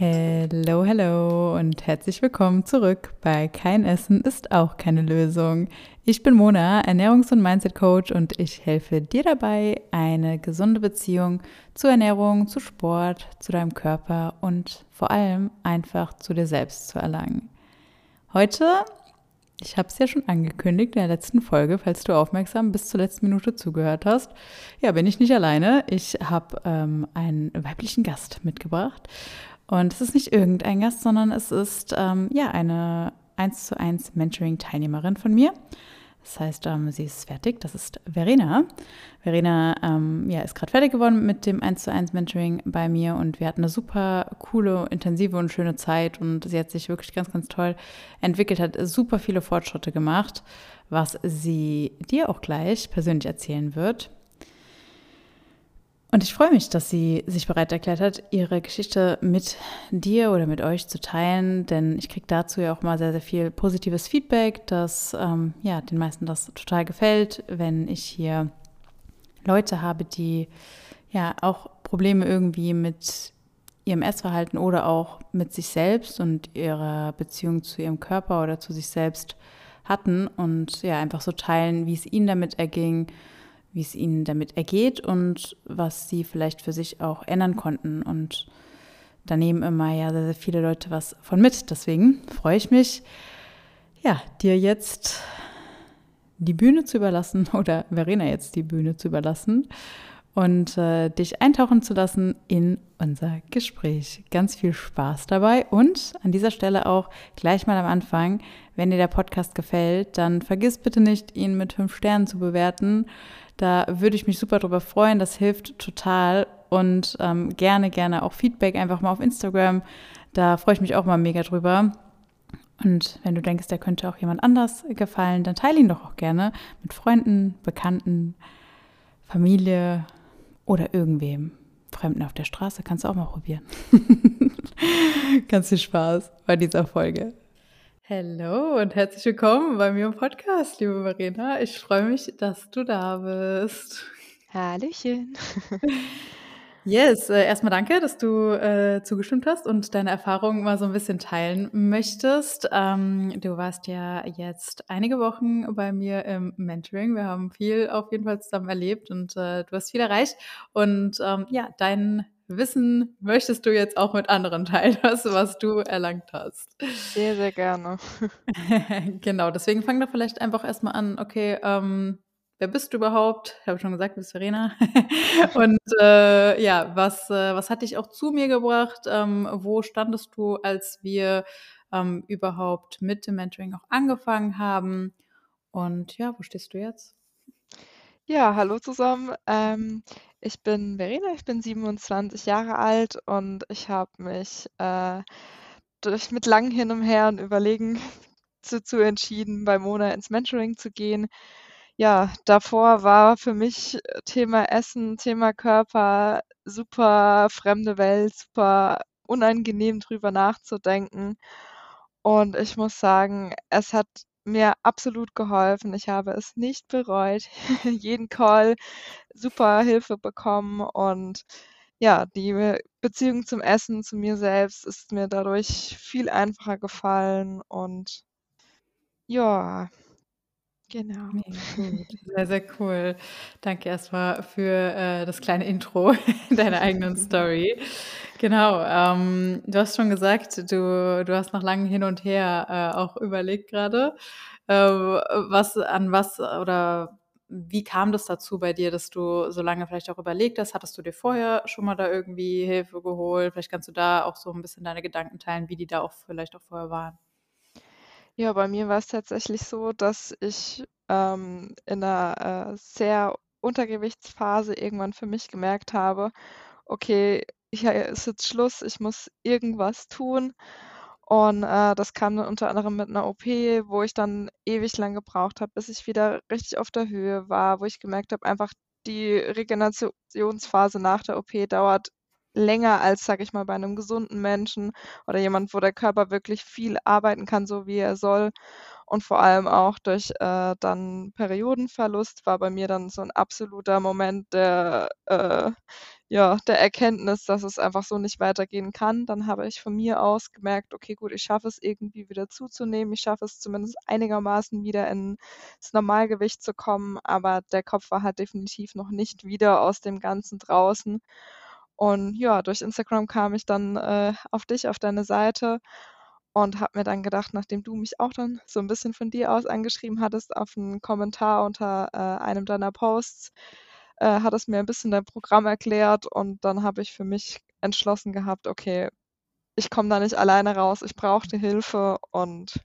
Hello, hello und herzlich willkommen zurück bei Kein Essen ist auch keine Lösung. Ich bin Mona, Ernährungs- und Mindset-Coach und ich helfe dir dabei, eine gesunde Beziehung zur Ernährung, zu Sport, zu deinem Körper und vor allem einfach zu dir selbst zu erlangen. Heute, ich habe es ja schon angekündigt in der letzten Folge, falls du aufmerksam bis zur letzten Minute zugehört hast, ja, bin ich nicht alleine. Ich habe ähm, einen weiblichen Gast mitgebracht. Und es ist nicht irgendein Gast, sondern es ist ähm, ja eine 1 zu 1 Mentoring-Teilnehmerin von mir. Das heißt, ähm, sie ist fertig. Das ist Verena. Verena ähm, ja, ist gerade fertig geworden mit dem 1 zu 1 Mentoring bei mir und wir hatten eine super coole, intensive und schöne Zeit und sie hat sich wirklich ganz, ganz toll entwickelt, hat super viele Fortschritte gemacht, was sie dir auch gleich persönlich erzählen wird. Und ich freue mich, dass sie sich bereit erklärt hat, ihre Geschichte mit dir oder mit euch zu teilen, denn ich kriege dazu ja auch mal sehr, sehr viel positives Feedback, dass ähm, ja, den meisten das total gefällt, wenn ich hier Leute habe, die ja auch Probleme irgendwie mit ihrem Essverhalten oder auch mit sich selbst und ihrer Beziehung zu ihrem Körper oder zu sich selbst hatten. Und ja, einfach so teilen, wie es ihnen damit erging wie es ihnen damit ergeht und was sie vielleicht für sich auch ändern konnten. Und da nehmen immer ja sehr, sehr viele Leute was von mit. Deswegen freue ich mich, ja, dir jetzt die Bühne zu überlassen oder Verena jetzt die Bühne zu überlassen und äh, dich eintauchen zu lassen in unser Gespräch. Ganz viel Spaß dabei und an dieser Stelle auch gleich mal am Anfang, wenn dir der Podcast gefällt, dann vergiss bitte nicht, ihn mit fünf Sternen zu bewerten. Da würde ich mich super drüber freuen. Das hilft total. Und ähm, gerne, gerne auch Feedback einfach mal auf Instagram. Da freue ich mich auch mal mega drüber. Und wenn du denkst, der könnte auch jemand anders gefallen, dann teile ihn doch auch gerne mit Freunden, Bekannten, Familie oder irgendwem. Fremden auf der Straße kannst du auch mal probieren. Ganz viel Spaß bei dieser Folge. Hallo und herzlich willkommen bei mir im Podcast, liebe Verena. Ich freue mich, dass du da bist. Hallöchen. Yes, äh, erstmal danke, dass du äh, zugestimmt hast und deine Erfahrungen mal so ein bisschen teilen möchtest. Ähm, du warst ja jetzt einige Wochen bei mir im Mentoring. Wir haben viel auf jeden Fall zusammen erlebt und äh, du hast viel erreicht. Und ähm, ja, dein Wissen möchtest du jetzt auch mit anderen teilen, das, was du erlangt hast. Sehr, sehr gerne. genau, deswegen fang doch vielleicht einfach erstmal an, okay, ähm, wer bist du überhaupt? Ich habe schon gesagt, du bist Verena. Und äh, ja, was, äh, was hat dich auch zu mir gebracht? Ähm, wo standest du, als wir ähm, überhaupt mit dem Mentoring auch angefangen haben? Und ja, wo stehst du jetzt? Ja, hallo zusammen. Ähm, ich bin Verena, ich bin 27 Jahre alt und ich habe mich äh, durch mit langem Hin und Her und Überlegen dazu entschieden, bei Mona ins Mentoring zu gehen. Ja, davor war für mich Thema Essen, Thema Körper super fremde Welt, super unangenehm drüber nachzudenken. Und ich muss sagen, es hat mir absolut geholfen. Ich habe es nicht bereut. Jeden Call super Hilfe bekommen und ja, die Beziehung zum Essen, zu mir selbst ist mir dadurch viel einfacher gefallen und ja, genau. Sehr, sehr cool. Danke erstmal für äh, das kleine Intro deiner eigenen Story. Genau, ähm, du hast schon gesagt, du, du hast nach langem Hin und Her äh, auch überlegt gerade, äh, was an was oder wie kam das dazu bei dir, dass du so lange vielleicht auch überlegt hast? Hattest du dir vorher schon mal da irgendwie Hilfe geholt? Vielleicht kannst du da auch so ein bisschen deine Gedanken teilen, wie die da auch vielleicht auch vorher waren. Ja, bei mir war es tatsächlich so, dass ich ähm, in einer äh, sehr Untergewichtsphase irgendwann für mich gemerkt habe, okay, hier ist jetzt Schluss, ich muss irgendwas tun. Und äh, das kam dann unter anderem mit einer OP, wo ich dann ewig lang gebraucht habe, bis ich wieder richtig auf der Höhe war, wo ich gemerkt habe, einfach die Regenerationsphase nach der OP dauert länger als, sage ich mal, bei einem gesunden Menschen oder jemand, wo der Körper wirklich viel arbeiten kann, so wie er soll. Und vor allem auch durch äh, dann Periodenverlust war bei mir dann so ein absoluter Moment der äh, ja, der Erkenntnis, dass es einfach so nicht weitergehen kann. Dann habe ich von mir aus gemerkt, okay, gut, ich schaffe es irgendwie wieder zuzunehmen. Ich schaffe es zumindest einigermaßen wieder ins Normalgewicht zu kommen, aber der Kopf war halt definitiv noch nicht wieder aus dem Ganzen draußen. Und ja, durch Instagram kam ich dann äh, auf dich, auf deine Seite und habe mir dann gedacht, nachdem du mich auch dann so ein bisschen von dir aus angeschrieben hattest auf einen Kommentar unter äh, einem deiner Posts, äh, hat es mir ein bisschen dein Programm erklärt und dann habe ich für mich entschlossen gehabt, okay, ich komme da nicht alleine raus, ich brauchte Hilfe und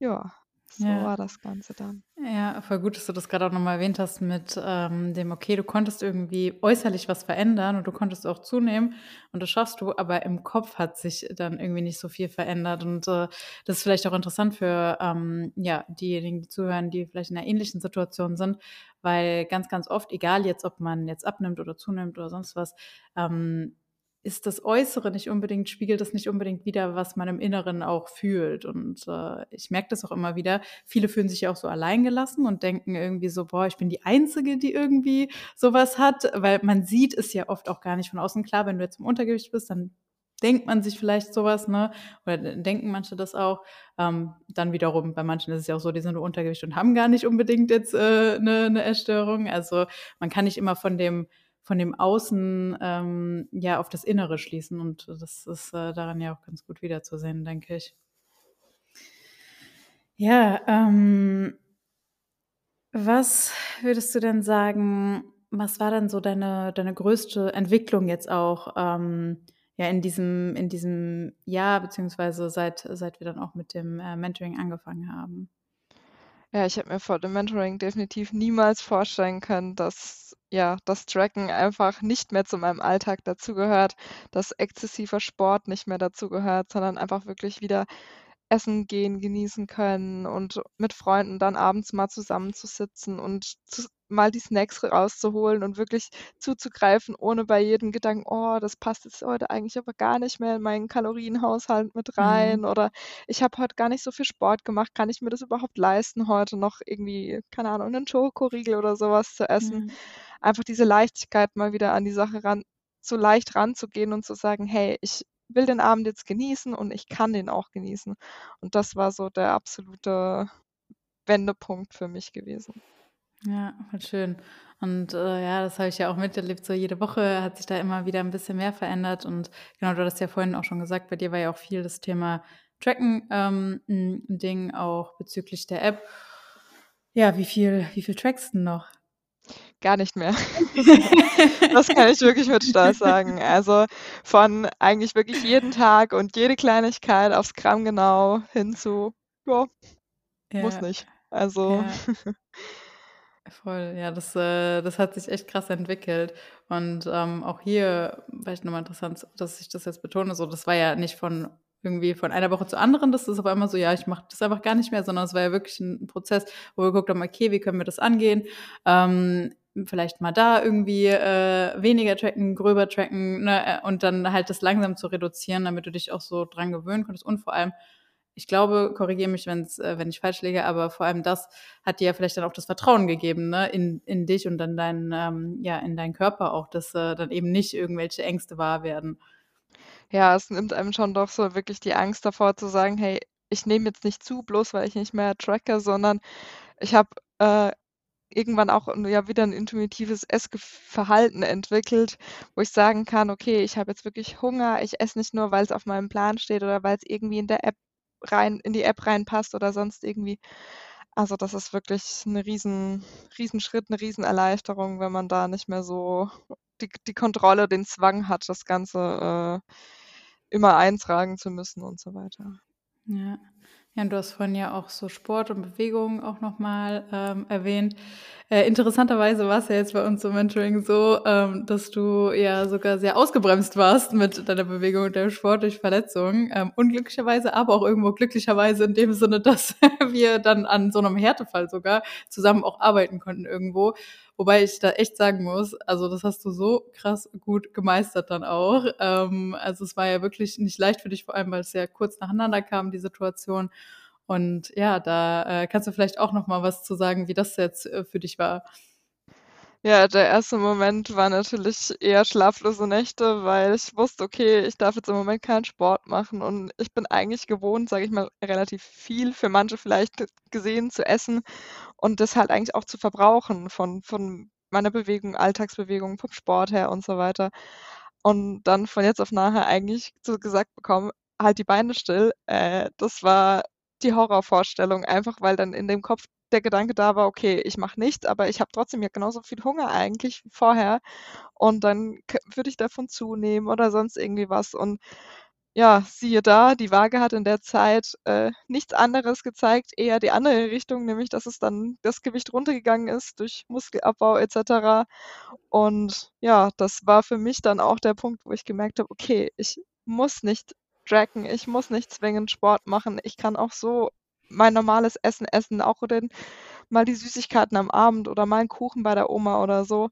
ja, so ja. war das Ganze dann. Ja, voll gut, dass du das gerade auch nochmal erwähnt hast mit ähm, dem, okay, du konntest irgendwie äußerlich was verändern und du konntest auch zunehmen und das schaffst du, aber im Kopf hat sich dann irgendwie nicht so viel verändert. Und äh, das ist vielleicht auch interessant für ähm, ja, diejenigen, die zuhören, die vielleicht in einer ähnlichen Situation sind, weil ganz, ganz oft, egal jetzt, ob man jetzt abnimmt oder zunimmt oder sonst was, ähm, ist das Äußere nicht unbedingt, spiegelt das nicht unbedingt wieder, was man im Inneren auch fühlt. Und äh, ich merke das auch immer wieder. Viele fühlen sich ja auch so alleingelassen und denken irgendwie so, boah, ich bin die Einzige, die irgendwie sowas hat, weil man sieht es ja oft auch gar nicht von außen. Klar, wenn du jetzt im Untergewicht bist, dann denkt man sich vielleicht sowas, ne? Oder denken manche das auch. Ähm, dann wiederum, bei manchen ist es ja auch so, die sind im Untergewicht und haben gar nicht unbedingt jetzt äh, eine, eine Essstörung. Also man kann nicht immer von dem von dem Außen ähm, ja auf das Innere schließen. Und das ist äh, daran ja auch ganz gut wiederzusehen, denke ich. Ja, ähm, was würdest du denn sagen, was war denn so deine, deine größte Entwicklung jetzt auch ähm, ja, in diesem, in diesem Jahr, beziehungsweise seit, seit wir dann auch mit dem äh, Mentoring angefangen haben? Ja, ich hätte mir vor dem Mentoring definitiv niemals vorstellen können, dass ja, das Tracken einfach nicht mehr zu meinem Alltag dazugehört, dass exzessiver Sport nicht mehr dazugehört, sondern einfach wirklich wieder essen gehen, genießen können und mit Freunden dann abends mal zusammenzusitzen und zu, mal die Snacks rauszuholen und wirklich zuzugreifen, ohne bei jedem Gedanken, oh, das passt jetzt heute eigentlich aber gar nicht mehr in meinen Kalorienhaushalt mit rein mhm. oder ich habe heute gar nicht so viel Sport gemacht, kann ich mir das überhaupt leisten, heute noch irgendwie, keine Ahnung, einen Schokoriegel oder sowas zu essen. Mhm. Einfach diese Leichtigkeit mal wieder an die Sache ran, so leicht ranzugehen und zu sagen, hey, ich will den Abend jetzt genießen und ich kann den auch genießen. Und das war so der absolute Wendepunkt für mich gewesen. Ja, schön. Und äh, ja, das habe ich ja auch miterlebt. So jede Woche hat sich da immer wieder ein bisschen mehr verändert. Und genau, du hast ja vorhin auch schon gesagt, bei dir war ja auch viel das Thema Tracken ähm, ein Ding, auch bezüglich der App. Ja, wie viel, wie viel trackst du noch? Gar nicht mehr. Das kann ich wirklich mit Stolz sagen. Also von eigentlich wirklich jeden Tag und jede Kleinigkeit aufs Gramm genau hin zu, ja, muss nicht. Also Ja. Voll, ja, das, äh, das hat sich echt krass entwickelt. Und ähm, auch hier, vielleicht nochmal interessant, dass ich das jetzt betone, so, das war ja nicht von irgendwie von einer Woche zur anderen, das ist aber immer so, ja, ich mache das einfach gar nicht mehr, sondern es war ja wirklich ein Prozess, wo wir geguckt haben, okay, wie können wir das angehen? Ähm, vielleicht mal da irgendwie äh, weniger tracken, gröber tracken ne, äh, und dann halt das langsam zu reduzieren, damit du dich auch so dran gewöhnen konntest und vor allem ich glaube, korrigiere mich, wenn's, äh, wenn ich falsch liege, aber vor allem das hat dir ja vielleicht dann auch das Vertrauen gegeben, ne, in, in dich und dann dein, ähm, ja, in deinen Körper auch, dass äh, dann eben nicht irgendwelche Ängste wahr werden. Ja, es nimmt einem schon doch so wirklich die Angst davor zu sagen, hey, ich nehme jetzt nicht zu, bloß weil ich nicht mehr tracke, sondern ich habe äh, irgendwann auch ja wieder ein intuitives Essverhalten entwickelt, wo ich sagen kann, okay, ich habe jetzt wirklich Hunger, ich esse nicht nur, weil es auf meinem Plan steht oder weil es irgendwie in der App rein in die App reinpasst oder sonst irgendwie. Also das ist wirklich ein riesen, Riesenschritt, eine Riesenerleichterung, wenn man da nicht mehr so die, die Kontrolle, den Zwang hat, das Ganze äh, immer eintragen zu müssen und so weiter. Ja. Ja, du hast vorhin ja auch so Sport und Bewegung auch nochmal ähm, erwähnt. Äh, interessanterweise war es ja jetzt bei uns im Mentoring so, ähm, dass du ja sogar sehr ausgebremst warst mit deiner Bewegung und deinem Sport durch Verletzungen. Ähm, unglücklicherweise, aber auch irgendwo glücklicherweise in dem Sinne, dass wir dann an so einem Härtefall sogar zusammen auch arbeiten konnten irgendwo. Wobei ich da echt sagen muss, also das hast du so krass gut gemeistert dann auch. Ähm, also es war ja wirklich nicht leicht für dich, vor allem weil es ja kurz nacheinander kam, die Situation. Und ja, da äh, kannst du vielleicht auch noch mal was zu sagen, wie das jetzt äh, für dich war. Ja, der erste Moment war natürlich eher schlaflose Nächte, weil ich wusste: „Okay, ich darf jetzt im Moment keinen Sport machen und ich bin eigentlich gewohnt, sage ich mal, relativ viel für manche vielleicht gesehen zu essen und das halt eigentlich auch zu verbrauchen von von meiner Bewegung, Alltagsbewegung, vom Sport her und so weiter. Und dann von jetzt auf nachher eigentlich so gesagt bekommen: „Halt die Beine still“, äh, das war die Horrorvorstellung, einfach weil dann in dem Kopf der Gedanke da war: „Okay, ich mache nichts, aber ich habe trotzdem ja genauso viel Hunger eigentlich wie vorher und dann würde ich davon zunehmen oder sonst irgendwie was.“ Und ja, siehe da, die Waage hat in der Zeit, äh, nichts anderes gezeigt, eher die andere Richtung, nämlich dass es dann das Gewicht runtergegangen ist durch Muskelabbau et cetera. Und ja, das war für mich dann auch der Punkt, wo ich gemerkt habe: „Okay, ich muss nicht tracken, ich muss nicht zwingend Sport machen. Ich kann auch so mein normales Essen essen, auch den mal die Süßigkeiten am Abend oder mal 'n Kuchen bei der Oma oder so,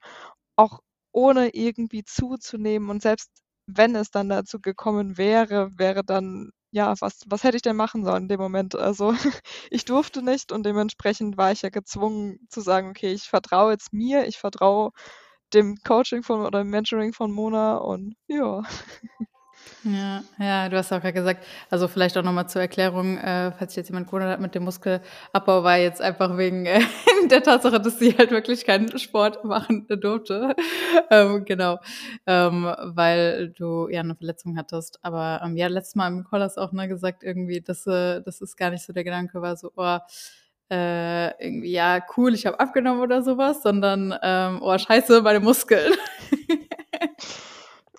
auch ohne irgendwie zuzunehmen. Und selbst wenn es dann dazu gekommen wäre, wäre dann ja, was was hätte ich denn machen sollen in dem Moment? Also, ich durfte nicht und dementsprechend war ich ja gezwungen zu sagen: „Okay, ich vertraue jetzt mir, ich vertraue dem Coaching von oder Mentoring von Mona“ und ja. Ja, ja, du hast auch grad gesagt also, vielleicht auch noch mal zur Erklärung, äh, falls sich jetzt jemand gewundert hat mit dem Muskelabbau, war jetzt einfach wegen, äh, der Tatsache, dass sie halt wirklich keinen Sport machen durfte. Ähm, genau, ähm, weil du ja 'ne Verletzung hattest. Aber, ähm, ja, letztes Mal im Call hast auch, ne, gesagt irgendwie, dass, äh dass es gar nicht so der Gedanke war, so: „Oh, äh, irgendwie, ja, cool, ich habe abgenommen“ oder so was, sondern, ähm: „Oh, scheiße, meine Muskeln.“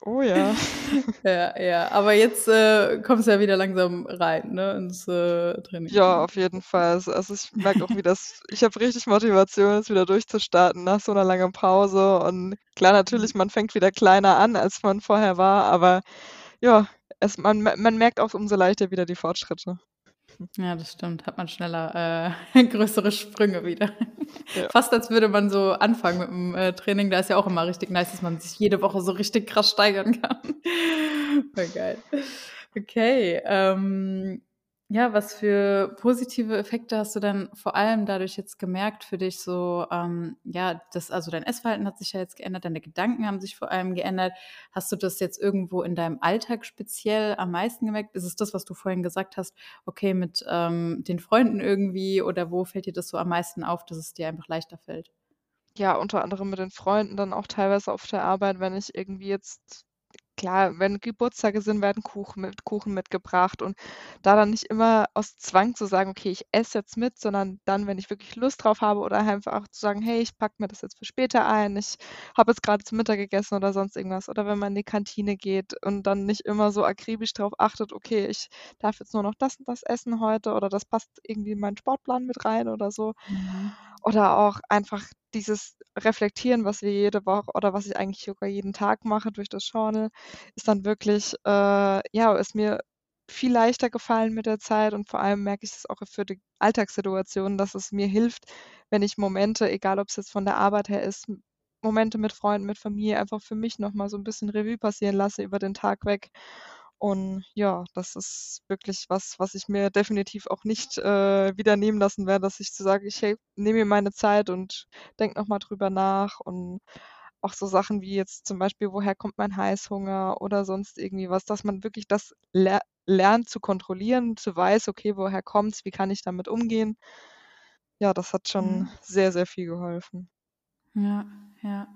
Oh ja. Ja, ja, aber jetzt, äh, kommst du ja wieder langsam rein, ne, ins, äh, Training. Ja, auf jeden Fall. Also also, ich merke auch wieder, dass ich habe richtig Motivation, jetzt wieder durchzustarten nach so 'ner langen Pause. Und klar, natürlich, man fängt wieder kleiner an, als man vorher war, aber ja, es man man merkt auch umso leichter wieder die Fortschritte. Ja, das stimmt, hat man schneller, äh, größere Sprünge wieder. Ja. Fast als würde man so anfangen mit'm, äh, Training. Da ist ja auch immer richtig nice, dass man sich jede Woche so richtig krass steigern kann. Voll geil. Okay, ähm, ja, was für positive Effekte hast du dann vor allem dadurch jetzt gemerkt für dich so, ähm, ja, das also, dein Essverhalten hat sich ja jetzt geändert, deine Gedanken haben sich vor allem geändert. Hast du das jetzt irgendwo in deinem Alltag speziell am meisten gemerkt? Ist es das, was du vorhin gesagt hast, okay, mit, ähm, den Freunden irgendwie oder wo fällt dir das so am meisten auf, dass es dir einfach leichter fällt? Ja, unter anderem mit den Freunden, dann auch teilweise auf der Arbeit, wenn ich irgendwie jetzt klar, wenn Geburtstage sind, werden Kuchen mit Kuchen mitgebracht und da dann nicht immer aus Zwang zu sagen: „Okay, ich esse jetzt mit“, sondern dann, wenn ich wirklich Lust drauf habe oder einfach auch zu sagen: „Hey, ich packe mir das jetzt für später ein. Ich habe jetzt grade zu Mittag gegessen“ oder sonst irgendwas. Oder wenn man in die Kantine geht und dann nicht immer so akribisch drauf achtet: „Okay, ich darf jetzt nur noch das und das essen heute“ oder „das passt irgendwie in meinen Sportplan mit rein“ oder so. Mhm. Oder auch einfach dieses Reflektieren, was wir jede Woche oder was ich eigentlich sogar jeden Tag mache durch das Journal, ist dann wirklich, äh ja, ist mir viel leichter gefallen mit der Zeit und vor allem merke ich das auch für die Alltagssituationen, dass es mir hilft, wenn ich Momente, egal ob's jetzt von der Arbeit her ist, Momente mit Freunden, mit Familie einfach für mich noch mal so 'n bisschen Revue passieren lasse über den Tag weg. Und ja, das ist wirklich was, was ich mir definitiv auch nicht, äh, wieder nehmen lassen werde, dass ich so sage: „Ich hey, nehme mir meine Zeit und denke noch mal drüber nach.“ Und auch so Sachen wie jetzt zum Beispiel: „Woher kommt mein Heißhunger?“ oder sonst irgendwie was, dass man wirklich das ler lernt zu kontrollieren, zu weiß: „Okay, woher kommt's? Wie kann ich damit umgehen?“ Ja, das hat schon Mhm. sehr, sehr viel geholfen. Ja, ja.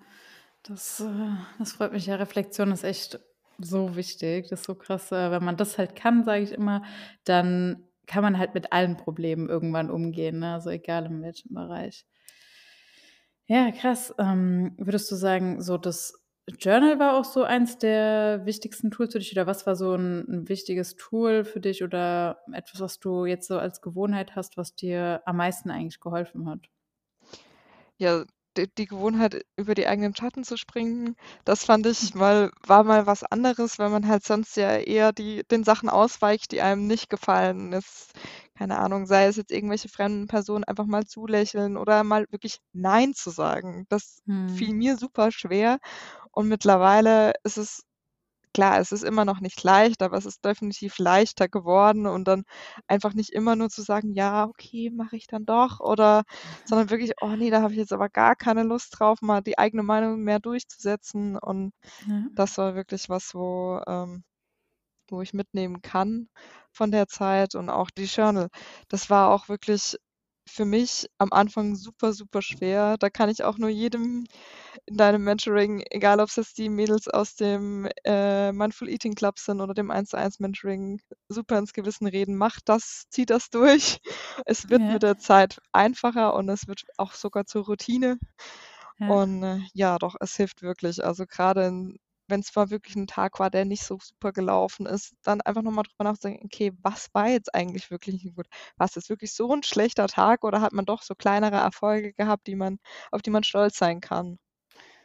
Das, äh das freut mich ja. Reflexion ist echt so wichtig. Das ist so krass, äh, wenn man das halt kann, sage ich immer, dann kann man halt mit allen Problemen irgendwann umgehen, ne, also egal in welchem Bereich. Ja, krass. Ähm, würdest du sagen, so das Journal war auch so eins der wichtigsten Tools für dich oder was war so 'n 'n wichtiges Tool für dich oder etwas, was du jetzt so als Gewohnheit hast, was dir am meisten eigentlich geholfen hat? Ja, die Gewohnheit, über die eigenen Schatten zu springen, das fand ich mal war mal was anderes, weil man halt sonst ja eher die den Sachen ausweicht, die einem nicht gefallen. Das keine Ahnung, sei es jetzt irgendwelche fremden Personen einfach mal zulächeln oder mal wirklich „Nein“ zu sagen. Das fiel Mhm. mir super schwer und mittlerweile ist es klar, es ist immer noch nicht leicht, aber es ist definitiv leichter geworden und dann einfach nicht immer nur zu sagen: „Ja, okay, mache ich dann doch“, oder sondern wirklich: „Oh ne, da habe ich jetzt aber gar keine Lust drauf“, mal die eigene Meinung mehr durchzusetzen und Ja. das war wirklich was, wo ähm, wo ich mitnehmen kann von der Zeit und auch die Journal. Das war auch wirklich für mich am Anfang super, super schwer. Da kann ich auch nur jedem in deinem Mentoring, egal ob's jetzt die Mädels aus dem, äh, Mindful Eating Club sind oder dem Eins-zu-eins Mentoring, super ins Gewissen reden: „Macht das, zieht das durch. Es wird Ja. mit der Zeit einfacher und es wird auch sogar zur Routine.“ Ja. Und, äh, ja, doch, es hilft wirklich. Also, grade in wenn's mal wirklich 'n Tag war, der nicht so super gelaufen ist, dann einfach noch mal drüber nachzudenken: „Okay, was war jetzt eigentlich wirklich gut? War's jetzt wirklich so 'n schlechter Tag oder hat man doch so kleinere Erfolge gehabt, die man auf die man stolz sein kann?“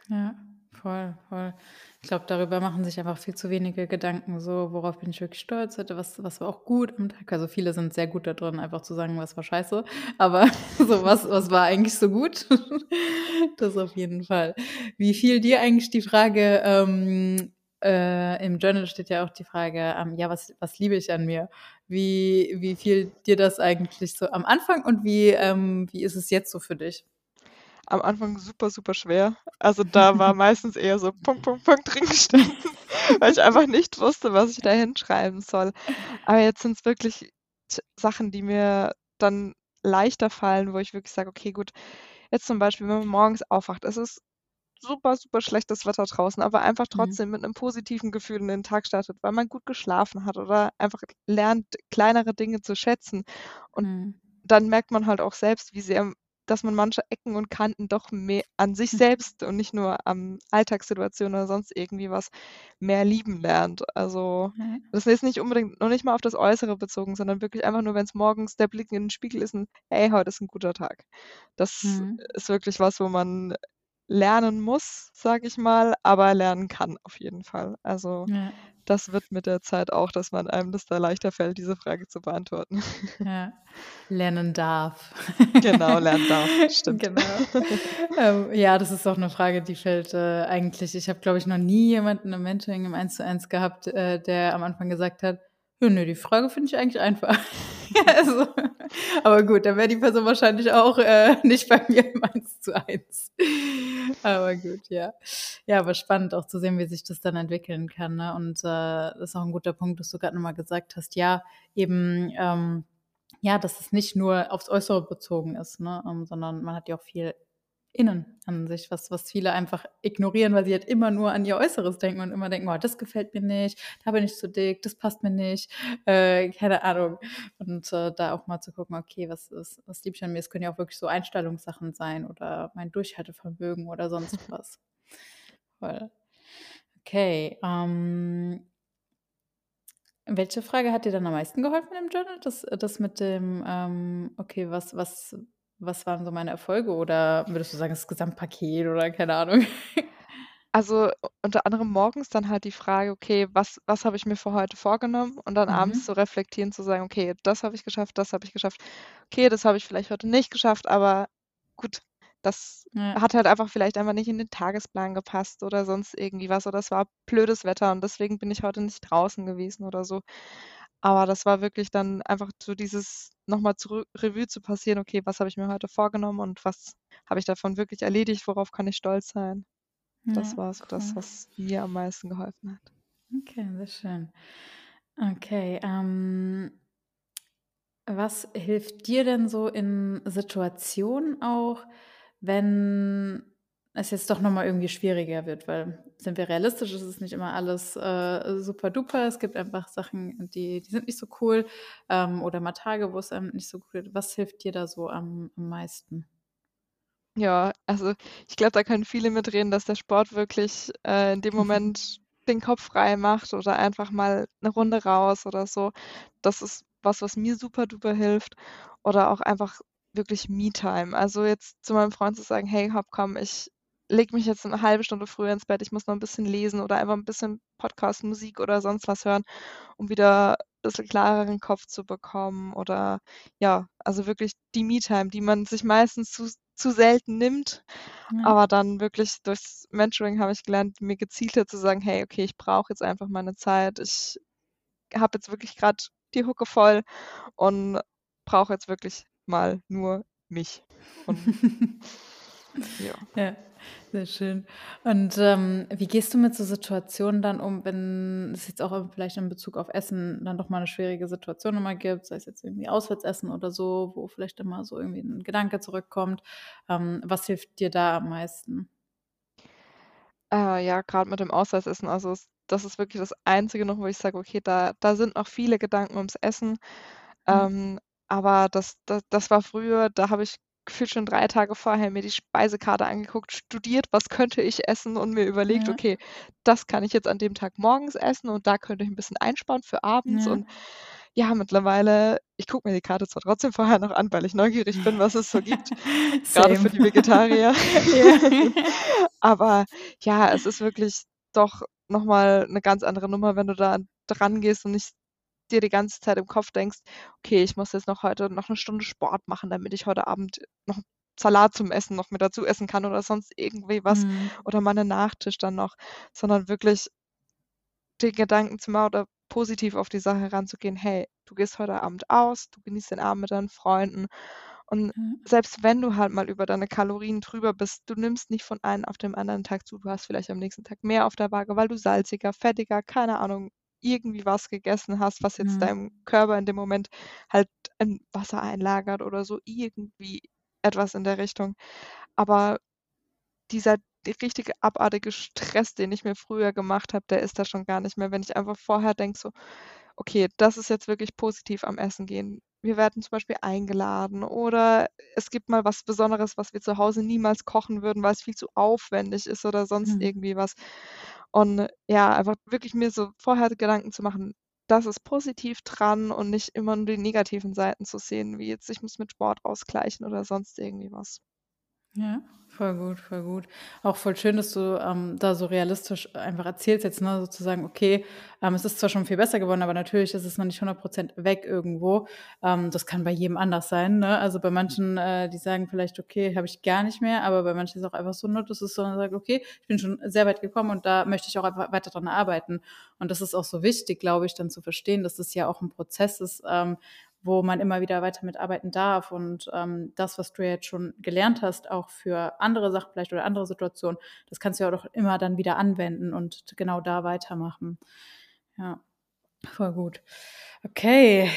Ja, voll, voll. Ich glaube, darüber machen sich einfach viel zu wenige Gedanken so: „Worauf bin ich wirklich stolz heute? Was was war auch gut am Tag?“ Also, viele sind sehr gut da drin, einfach zu sagen: „Was war scheiße?“ Aber so: „Was was war eigentlich so gut?“ Das auf jeden Fall. Wie fiel dir eigentlich die Frage, ähm äh, im Journal steht ja auch die Frage, ähm, ja: „Was was liebe ich an mir?“ Wie wie fiel dir das eigentlich so am Anfang und wie ähm, wie ist es jetzt so für dich? Am Anfang super, super schwer. Also, da war meistens eher so Punkt, Punkt, Punkt drin gestanden, weil ich einfach nicht wusste, was ich da hinschreiben soll. Aber jetzt sind's wirklich t Sachen, die mir dann leichter fallen, wo ich wirklich sage: „Okay, gut“ jetzt zum Beispiel, wenn man morgens aufwacht, es ist super, super schlechtes Wetter draußen, aber einfach Mhm. trotzdem mit 'nem positiven Gefühl in den Tag startet, weil man gut geschlafen hat oder einfach lernt, kleinere Dinge zu schätzen. Und Mhm. dann merkt man halt auch selbst, wie sehr dass man manche Ecken und Kanten doch me an sich selbst und nicht nur am Alltagssituationen oder sonst irgendwie was mehr lieben lernt. Also, das ist nicht unbedingt noch nicht mal auf das Äußere bezogen, sondern wirklich einfach nur, wenn's morgens der Blick in den Spiegel ist und: „Hey, heute ist 'n guter Tag.“ Das Mhm. ist wirklich was, wo man lernen muss, sage ich mal, aber lernen kann auf jeden Fall. Also, Ja. Das wird mit der Zeit auch, dass man einem das da leichter fällt, diese Frage zu beantworten. Ja, lernen darf. Genau, lernen darf, stimmt. Genau. Ähm, ja, das ist auch 'ne Frage, die fällt, äh, eigentlich ich habe, glaube ich, noch nie jemanden im Mentoring im Eins-zu-eins gehabt, äh, der am Anfang gesagt hat: „Ja, ne, die Frage finde ich eigentlich einfach.“ Also aber gut, dann wäre die Person wahrscheinlich auch, äh, nicht bei mir im Eins-zu-eins. Aber gut, ja. Ja, aber spannend auch zu sehen, wie sich das dann entwickeln kann, ne? Und, äh, das ist auch 'n guter Punkt, dass du grad noch mal gesagt hast, ja, eben, ähm ja, dass es nicht nur aufs Äußere bezogen ist, ne, ähm, sondern man hat ja auch viel innen an sich, was was viele einfach ignorieren, weil sie halt immer nur an ihr Äußeres denken und immer denken: „Oh, das gefällt mir nicht, da bin ich zu dick, das passt mir nicht“, äh, keine Ahnung. Und, äh, da auch mal zu gucken: „Okay, was ist was liebe ich an mir?“ Es können ja auch wirklich so Einstellungssachen sein oder mein Durchhaltevermögen oder sonst was. Voll. Okay, ähm welche Frage hat dir dann am meisten geholfen im Journal? Das das mit dem, ähm: „Okay, was was was waren so meine Erfolge?“ Oder würdest du sagen, das Gesamtpaket oder keine Ahnung? Also, unter anderem morgens dann halt die Frage: „Okay, was was habe ich mir für heute vorgenommen?“ Und dann abends Mhm. zu reflektieren, zu sagen: „Okay, das habe ich geschafft, das habe ich geschafft. Okay, das habe ich vielleicht heute nicht geschafft, aber gut, das Ja. hat halt einfach vielleicht einfach nicht in den Tagesplan gepasst oder sonst irgendwie was oder es war blödes Wetter und deswegen bin ich heute nicht draußen gewesen oder so.“ Aber das war wirklich dann einfach so dieses noch mal zurü Revue zu passieren: „Okay, was habe ich mir heute vorgenommen und was habe ich davon wirklich erledigt? Worauf kann ich stolz sein?“ Das Ja, war so das, cool. was mir am meisten geholfen hat. Okay, sehr schön. Okay, ähm was hilft dir denn so in Situationen auch, wenn es jetzt doch noch mal irgendwie schwieriger wird? Weil, sind wir realistisch, es ist nicht immer alles, äh, super duper. Es gibt einfach Sachen, die die sind nicht so cool, ähm, oder mal Tage, wo es einem nicht so gut geht. Was hilft dir da so am am meisten? Ja, also, ich glaube, da können viele mitreden, dass der Sport wirklich, äh, in dem Moment den Kopf frei macht oder einfach mal 'ne Runde raus oder so. Das ist was, was mir super duper hilft oder auch einfach wirklich Me-Time. Also, jetzt zu meinem Freund zu sagen: „Hey, ha komm, ich lege mich jetzt 'ne 1/2 Stunde früher ins Bett, ich muss noch 'n bisschen lesen oder einfach 'n bisschen Podcast, Musik oder sonst was hören, um wieder bisschen klareren Kopf zu bekommen.“ Oder ja, also, wirklich die Me-Time, die man sich meistens zus zu selten nimmt. Ja. Aber dann wirklich durchs Mentoring habe ich gelernt, mir gezielter zu sagen, hey, okay, ich brauche jetzt einfach meine Zeit. Ich habe jetzt wirklich gerade die Hucke voll und brauche jetzt wirklich mal nur mich. Und ja. ja. Sehr schön. Und ähm, wie gehst du mit so Situationen dann um, wenn es jetzt auch vielleicht in Bezug auf Essen dann doch mal eine schwierige Situation immer gibt, sei es jetzt irgendwie Auswärtsessen oder so, wo vielleicht immer so irgendwie ein Gedanke zurückkommt. Ähm, was hilft dir da am meisten? Äh, ja, gerade mit dem Auswärtsessen, also es, das ist wirklich das Einzige noch, wo ich sage, okay, da, da sind noch viele Gedanken ums Essen. Mhm. Ähm, aber das, das, das war früher, da habe ich gefühlt schon drei Tage vorher mir die Speisekarte angeguckt, studiert, was könnte ich essen und mir überlegt, ja. okay, das kann ich jetzt an dem Tag morgens essen und da könnte ich ein bisschen einsparen für abends. Ja. Und ja, mittlerweile, ich gucke mir die Karte zwar trotzdem vorher noch an, weil ich neugierig bin, was es so gibt, gerade für die Vegetarier. Aber ja, es ist wirklich doch nochmal eine ganz andere Nummer, wenn du da dran gehst und nicht dir die ganze Zeit im Kopf denkst, okay, ich muss jetzt noch heute noch eine Stunde Sport machen, damit ich heute Abend noch Salat zum Essen noch mit dazu essen kann oder sonst irgendwie was mhm. oder mal einen Nachtisch dann noch, sondern wirklich den Gedanken zu machen oder positiv auf die Sache ranzugehen, hey, du gehst heute Abend aus, du genießt den Abend mit deinen Freunden und mhm. selbst wenn du halt mal über deine Kalorien drüber bist, du nimmst nicht von einem auf dem anderen Tag zu, du hast vielleicht am nächsten Tag mehr auf der Waage, weil du salziger, fettiger, keine Ahnung, irgendwie was gegessen hast, was jetzt mhm. deinem Körper in dem Moment halt in Wasser einlagert oder so, irgendwie etwas in der Richtung. Aber dieser die richtige abartige Stress, den ich mir früher gemacht habe, der ist da schon gar nicht mehr. Wenn ich einfach vorher denke, so, okay, das ist jetzt wirklich positiv am Essen gehen. Wir werden zum Beispiel eingeladen oder es gibt mal was Besonderes, was wir zu Hause niemals kochen würden, weil es viel zu aufwendig ist oder sonst mhm. irgendwie was. Und ja, einfach wirklich mir so vorher Gedanken zu machen, das ist positiv dran und nicht immer nur die negativen Seiten zu sehen, wie jetzt ich muss mit Sport ausgleichen oder sonst irgendwie was. Ja, voll gut, voll gut. Auch voll schön, dass du ähm, da so realistisch einfach erzählst jetzt, ne, sozusagen, okay, ähm, es ist zwar schon viel besser geworden, aber natürlich ist es noch nicht 100% weg irgendwo. Ähm, das kann bei jedem anders sein, ne? Also bei manchen, äh, die sagen vielleicht, okay, habe ich gar nicht mehr, aber bei manchen ist es auch einfach so, ne, das ist so, man sagt, okay, ich bin schon sehr weit gekommen und da möchte ich auch einfach weiter dran arbeiten. Und das ist auch so wichtig, glaube ich, dann zu verstehen, dass das ja auch ein Prozess ist, ähm, wo man immer wieder weiter mitarbeiten darf. Und ähm, das, was du jetzt schon gelernt hast, auch für andere Sachen vielleicht oder andere Situationen, das kannst du ja auch immer dann wieder anwenden und genau da weitermachen. Ja, voll gut. Okay,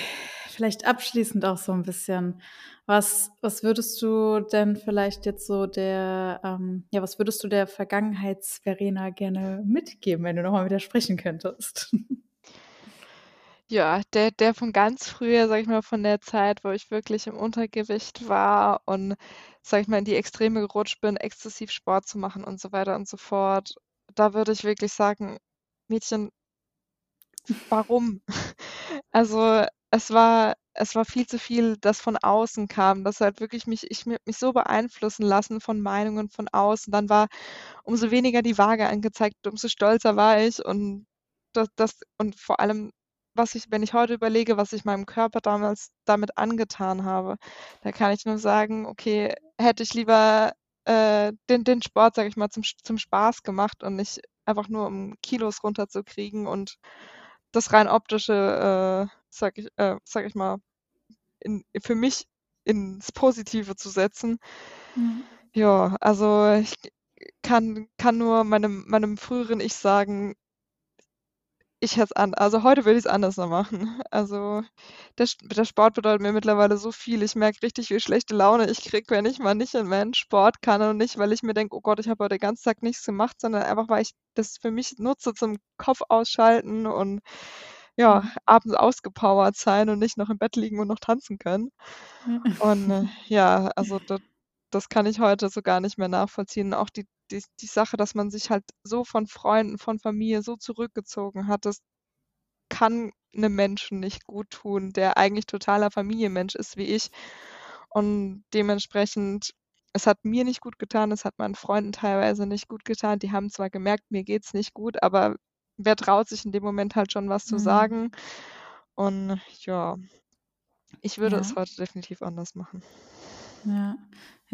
vielleicht abschließend auch so ein bisschen. Was, was würdest du denn vielleicht jetzt so der, ähm, ja, was würdest du der Vergangenheits-Verena gerne mitgeben, wenn du nochmal wieder sprechen könntest? Ja, der der von ganz früher, sage ich mal, von der Zeit, wo ich wirklich im Untergewicht war und, sage ich mal, in die Extreme gerutscht bin, exzessiv Sport zu machen und so weiter und so fort. Da würde ich wirklich sagen: „Mädchen, warum?“ Also, es war es war viel zu viel, das von außen kam, dass halt wirklich mich ich mi mich so beeinflussen lassen von Meinungen von außen. Dann war umso weniger die Waage angezeigt, umso stolzer war ich und das das und vor allem was ich wenn ich heute überlege, was ich meinem Körper damals damit angetan habe, da kann ich nur sagen: „Okay, hätte ich lieber, äh, den den Sport, sage ich mal, zum zum Spaß gemacht und nicht einfach nur um Kilos runterzukriegen und das rein optische, äh, sage ich äh, sage ich mal, in für mich ins Positive zu setzen.“ Mhm. Ja, also ich kann kann nur meinem meinem früheren Ich sagen ich hätte es an also, heute würde ich es anders noch machen. Also, der der Sport bedeutet mir mittlerweile so viel. Ich merke richtig, wie schlechte Laune ich kriege, wenn ich mal nicht in meinen Sport kann und nicht, weil ich mir denke: „Oh Gott, ich habe heute den ganzen Tag nichts gemacht“, sondern einfach, weil ich das für mich nutze zum Kopf ausschalten und, ja, mhm. abends ausgepowert sein und nicht noch im Bett liegen und noch tanzen können. Und, äh, ja, also, da das kann ich heute so gar nicht mehr nachvollziehen. Auch die die die Sache, dass man sich halt so von Freunden, von Familie so zurückgezogen hat, das kann 'nem Menschen nicht gut tun, der eigentlich totaler Familienmensch ist wie ich. Und dementsprechend es hat mir nicht gut getan, es hat meinen Freunden teilweise nicht gut getan. Die haben zwar gemerkt, mir geht's nicht gut, aber wer traut sich in dem Moment halt schon was zu mhm. sagen? Und ja, ich würde Ja. es heute definitiv anders machen. Ja.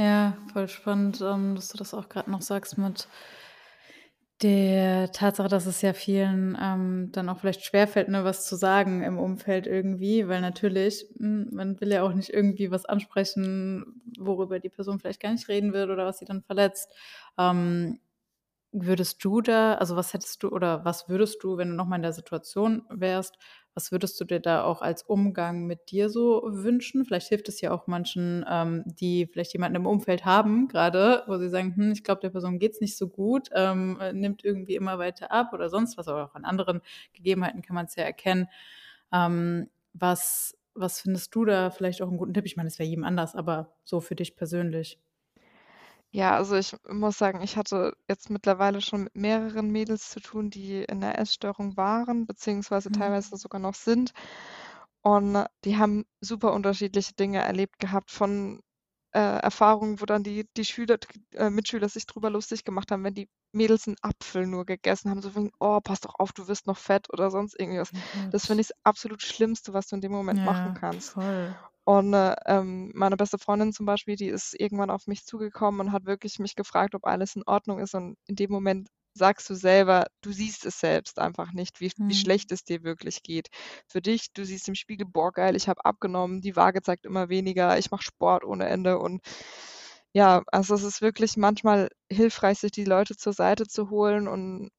Ja, voll spannend, ähm, dass du das auch grad noch sagst mit der Tatsache, dass es ja vielen, ähm, dann auch vielleicht schwerfällt, ne, was zu sagen im Umfeld irgendwie, weil natürlich hm, man will ja auch nicht irgendwie was ansprechen, worüber die Person vielleicht gar nicht reden will oder was sie dann verletzt. Ähm, würdest du da also, was hättest du oder was würdest du, wenn du noch mal in der Situation wärst was würdest du dir da auch als Umgang mit dir so wünschen? Vielleicht hilft es ja auch manchen, ähm, die vielleicht jemanden im Umfeld haben grade, wo sie sagen: „Hm, ich glaube, der Person geht's nicht so gut, ähm, äh, nimmt irgendwie immer weiter ab“ oder sonst was, aber auch an anderen Gegebenheiten kann man's ja erkennen. Ähm, was was findest du da vielleicht auch 'n guten Tipp? Ich meine, es wäre jedem anders, aber so für dich persönlich. Ja, also ich muss sagen, ich hatte jetzt mittlerweile schon mit mehreren Mädels zu tun, die in 'ner Essstörung waren, beziehungsweise Mhm. teilweise sogar noch sind. Und die haben super unterschiedliche Dinge erlebt gehabt von, äh, Erfahrungen, wo dann die die Schüler äh, Mitschüler sich drüber lustig gemacht haben, wenn die Mädels 'n Apfel nur gegessen haben, so von wegen: „Oh, pass doch auf, du wirst noch fett“ oder sonst irgendwie was. Oh Das finde Gott. ich das absolut Schlimmste, was du in dem Moment machen Ja, kannst. voll. Und, äh, ähm, meine beste Freundin zum Beispiel, die ist irgendwann auf mich zugekommen und hat wirklich mich gefragt, ob alles in Ordnung ist. Und in dem Moment sagst du selber du siehst es selbst einfach nicht, wie wie Mhm. schlecht es dir wirklich geht. Für dich du siehst im Spiegel: „Boah, geil, ich habe abgenommen, die Waage zeigt immer weniger, ich mache Sport ohne Ende.“ Und ja, also es ist wirklich manchmal hilfreich, sich die Leute zur Seite zu holen. Und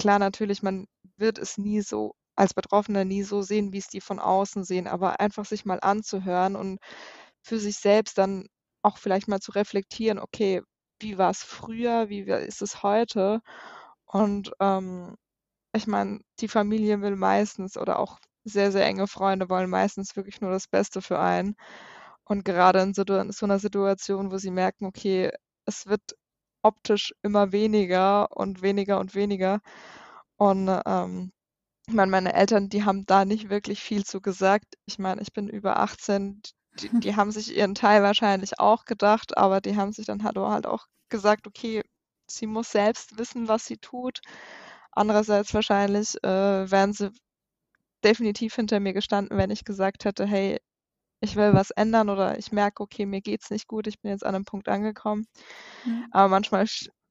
klar, natürlich, man wird es nie so als Betroffener nie so sehen, wie's die von außen sehen, aber einfach sich mal anzuhören und für sich selbst dann auch vielleicht mal zu reflektieren: „Okay, wie war's früher? Wie ist es heute?“ Und, ähm, ich meine, die Familie will meistens oder auch sehr, sehr enge Freunde wollen meistens wirklich nur das Beste für einen. Und gerade in Situa in so 'ner Situation, wo sie merken, okay, es wird optisch immer weniger und weniger und weniger. Und, ähm, ich meine, meine Eltern, die haben da nicht wirklich viel zu gesagt. Ich meine, ich bin über 18, d die haben sich ihren Teil wahrscheinlich auch gedacht, aber die haben sich dann halt halt auch gesagt: „Okay, sie muss selbst wissen, was sie tut.“ Andererseits wahrscheinlich, äh, wären sie definitiv hinter mir gestanden, wenn ich gesagt hätte: „Hey, ich will was ändern“ oder „Ich merke, okay, mir geht's nicht gut, ich bin jetzt an 'nem Punkt angekommen.“ Mhm. Aber manchmal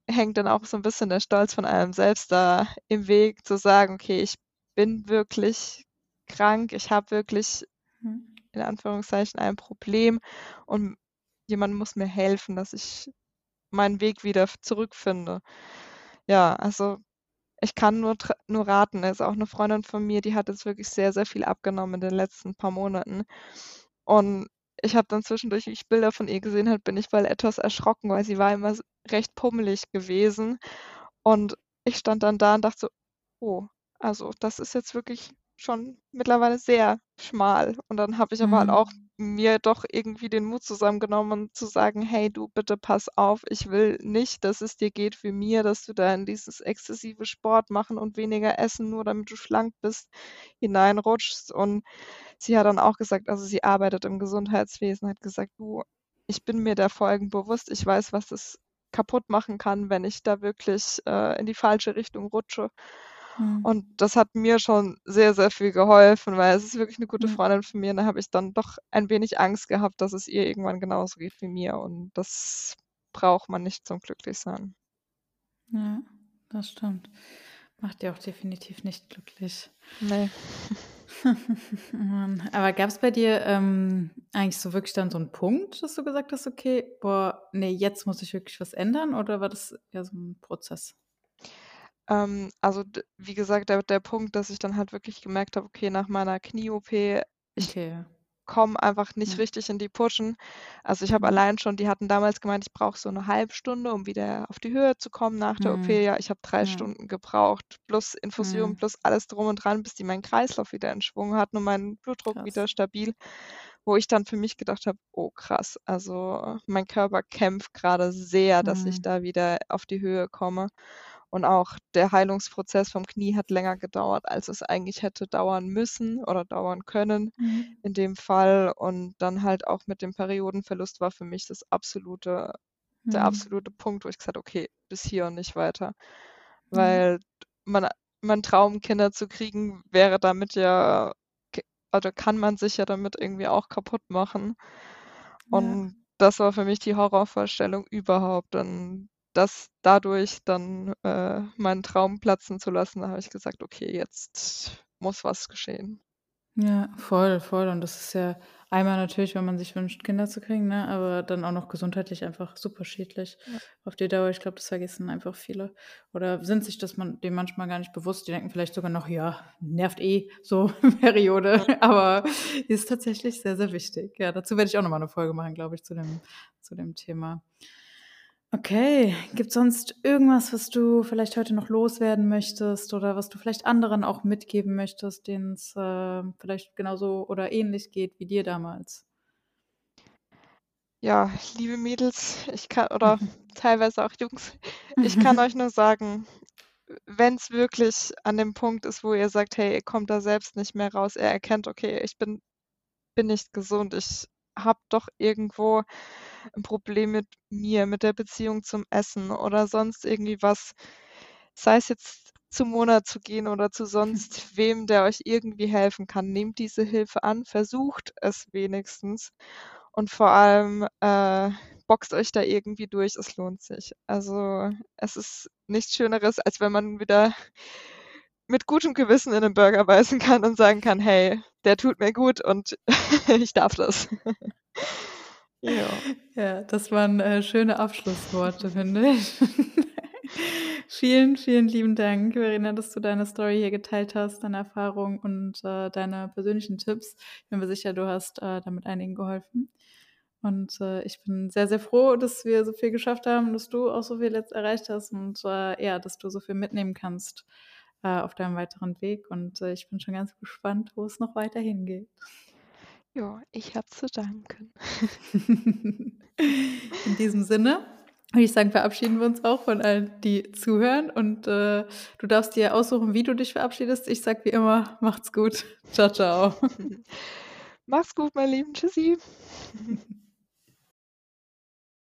hängt dann auch so 'n bisschen der Stolz von einem selbst da im Weg zu sagen: „Okay, ich bin wirklich krank, ich habe wirklich Mhm. in Anführungszeichen ein Problem und jemand muss mir helfen, dass ich meinen Weg wieder zurückfinde.“ Ja, also ich kann nur nur raten. Also auch 'ne Freundin von mir, die hat jetzt wirklich sehr, sehr viel abgenommen in den letzten paar Monaten. Und ich habe dann zwischendurch, wie ich Bilder von ihr gesehen habe, bin ich mal etwas erschrocken, weil sie war immer recht pummelig gewesen. Und ich stand dann da und dachte so: „Oh, also das ist jetzt wirklich schon mittlerweile sehr schmal.“ Und dann habe ich aber halt auch Mhm. mir doch irgendwie den Mut zusammengenommen, um zu sagen: „Hey du, bitte pass auf, ich will nicht, dass es dir geht wie mir, dass du da in dieses exzessive Sport machen und weniger essen, nur damit du schlank bist, hineinrutschst.“ Und sie hat dann auch gesagt also sie arbeitet im Gesundheitswesen, hat gesagt: „Du, ich bin mir der Folgen bewusst. Ich weiß, was das kaputt machen kann, wenn ich da wirklich, äh, in die falsche Richtung rutsche.“ Mhm. Und das hat mir schon sehr, sehr viel geholfen, weil es ist wirklich 'ne gute Ja. Freundin von mir und da habe ich dann doch ein wenig Angst gehabt, dass es ihr irgendwann genauso geht wie mir und das braucht man nicht zum Glücklichsein. Ja, das stimmt. Macht ja auch definitiv nicht glücklich. Ne. Oh Mann. Aber gab's bei dir, ähm, eigentlich so wirklich dann so 'n Punkt, dass du gesagt hast: „Okay, boah, ne, jetzt muss ich wirklich was ändern“, oder war das eher so 'n Prozess? Ähm, also d wie gesagt, der der Punkt, dass ich dann halt wirklich gemerkt habe, okay, nach meiner Knie-OP, ich Okay, komme einfach nicht Ja. richtig in die Puschen. Also, ich habe Mhm. allein schon die hatten damals gemeint, ich brauche so 'ne 1/2 Stunde, um wieder auf die Höhe zu kommen nach der OP. Mhm. Ja, ich habe 3 Ja. Stunden gebraucht, plus Infusion, Mhm. plus alles drum und dran, bis die meinen Kreislauf wieder in Schwung hatten und meinen Blutdruck Krass. wieder stabil. Wo ich dann für mich gedacht habe: „Oh krass, also mein Körper kämpft grade sehr, dass ich Mhm. da wieder auf die Höhe komme.“ Und auch der Heilungsprozess vom Knie hat länger gedauert, als es eigentlich hätte dauern müssen oder dauern können Mhm. in dem Fall. Und dann halt auch mit dem Periodenverlust war für mich das absolute der Mhm. absolute Punkt, wo ich gesagt habe: „Okay, bis hier und nicht weiter.“ Ja. Weil mein mein Traum, Kinder zu kriegen, wäre damit ja oder kann man sich ja damit irgendwie auch kaputt machen. Und Ja. das war für mich die Horrorvorstellung überhaupt. Und das dadurch dann äh, meinen Traum platzen zu lassen, da habe ich gesagt, okay, jetzt muss was geschehen. Ja, voll, voll. Und das ist ja einmal natürlich, wenn man sich wünscht, Kinder zu kriegen, ne? aber dann auch noch gesundheitlich einfach super schädlich Ja. auf die Dauer. Ich glaube, das vergessen einfach viele. Oder sind sich das man dem manchmal gar nicht bewusst. Die denken vielleicht sogar noch, ja, nervt eh so Periode. Aber ist tatsächlich sehr, sehr wichtig. Ja, dazu werde ich auch nochmal eine Folge machen, glaube ich, zu dem, zu dem Thema. Okay, gibt es sonst irgendwas, was du vielleicht heute noch loswerden möchtest oder was du vielleicht anderen auch mitgeben möchtest, denen es äh, vielleicht genauso oder ähnlich geht wie dir damals? Ja, liebe Mädels, ich kann oder teilweise auch Jungs, ich kann euch nur sagen, wenn es wirklich an dem Punkt ist, wo ihr sagt: „Hey, ihr kommt da selbst nicht mehr raus“, ihr erkennt: „Okay, ich bin bin nicht gesund. Ich habe doch irgendwo 'n Problem mit mir, mit der Beziehung zum Essen oder sonst irgendwie was.“ Sei es jetzt zu Mona zu gehen oder zu sonst wem, der euch irgendwie helfen kann. Nehmt diese Hilfe an, versucht es wenigstens und vor allem, äh, boxt euch da irgendwie durch. Es lohnt sich. Also, es ist nichts Schöneres, als wenn man wieder mit gutem Gewissen in 'nen Burger beißen kann und sagen kann: „Hey, der tut mir gut und ich darf das.“ Ja. Ja, das waren, äh, schöne Abschlussworte, finde ich. Vielen, vielen lieben Dank, Verena, dass du deine Story hier geteilt hast, deine Erfahrungen und, äh, deine persönlichen Tipps. Ich bin mir sicher, du hast, äh, damit einigen geholfen. Und, äh, ich bin sehr, sehr froh, dass wir so viel geschafft haben, dass du auch so viel jetzt erreicht hast und, äh, ja, dass du so viel mitnehmen kannst, äh, auf deinem weiteren Weg. Und, äh, ich bin schon ganz gespannt, wo es noch weiter hingeht. Ja, ich habe zu danken. In diesem Sinne würde ich sagen, verabschieden wir uns auch von allen, die zuhören. Und, äh, du darfst dir aussuchen, wie du dich verabschiedest. Ich sage wie immer: „Macht's gut. Tschau, tschau.“ Mach's gut, meine Lieben. Tschüssi.